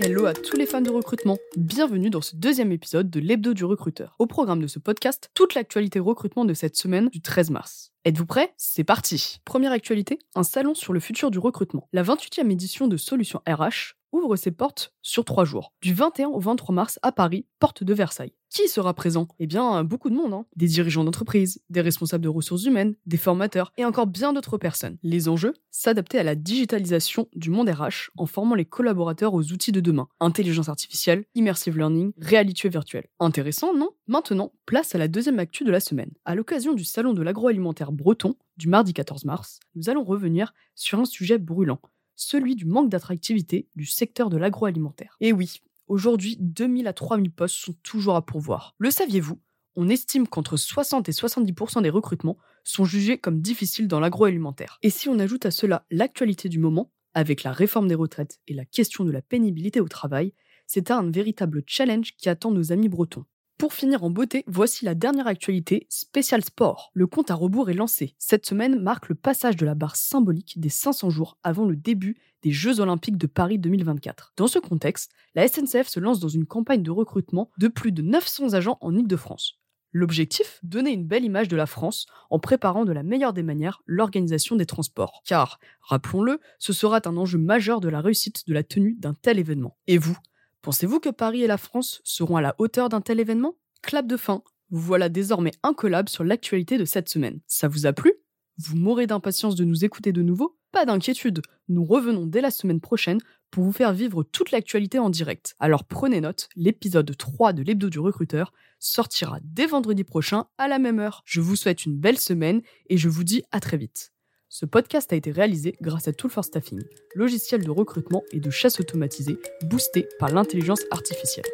Hello à tous les fans de recrutement. Bienvenue dans ce deuxième épisode de l'Hebdo du recruteur. Au programme de ce podcast, toute l'actualité recrutement de cette semaine du 13 mars. Êtes-vous prêts? C'est parti Première actualité, un salon sur le futur du recrutement. La 28e édition de Solutions RH ouvre ses portes sur trois jours, du 21 au 23 mars à Paris, porte de Versailles. Qui sera présent? Eh bien, beaucoup de monde, hein. des dirigeants d'entreprise, des responsables de ressources humaines, des formateurs et encore bien d'autres personnes. Les enjeux? S'adapter à la digitalisation du monde RH en formant les collaborateurs aux outils de demain. Intelligence artificielle, immersive learning, réalité virtuelle. Intéressant, non? Maintenant, place à la deuxième actu de la semaine. À l'occasion du salon de l'agroalimentaire breton du mardi 14 mars, nous allons revenir sur un sujet brûlant, celui du manque d'attractivité du secteur de l'agroalimentaire. Et oui, aujourd'hui, 2000 à 3000 postes sont toujours à pourvoir. Le saviez-vous? On estime qu'entre 60 et 70% des recrutements sont jugés comme difficiles dans l'agroalimentaire. Et si on ajoute à cela l'actualité du moment, avec la réforme des retraites et la question de la pénibilité au travail, c'est un véritable challenge qui attend nos amis bretons. Pour finir en beauté, voici la dernière actualité, spécial sport. Le compte à rebours est lancé. Cette semaine marque le passage de la barre symbolique des 500 jours avant le début des Jeux Olympiques de Paris 2024. Dans ce contexte, la SNCF se lance dans une campagne de recrutement de plus de 900 agents en Ile-de-France. L'objectif? Donner une belle image de la France en préparant de la meilleure des manières l'organisation des transports. Car, rappelons-le, ce sera un enjeu majeur de la réussite de la tenue d'un tel événement. Et vous? Pensez-vous que Paris et la France seront à la hauteur d'un tel événement? Clap de fin, vous voilà désormais incollable sur l'actualité de cette semaine. Ça vous a plu? Vous mourrez d'impatience de nous écouter de nouveau? Pas d'inquiétude, nous revenons dès la semaine prochaine pour vous faire vivre toute l'actualité en direct. Alors prenez note, l'épisode 3 de l'hebdo du recruteur sortira dès vendredi prochain à la même heure. Je vous souhaite une belle semaine et je vous dis à très vite. Ce podcast a été réalisé grâce à Tool for Staffing, logiciel de recrutement et de chasse automatisé boosté par l'intelligence artificielle.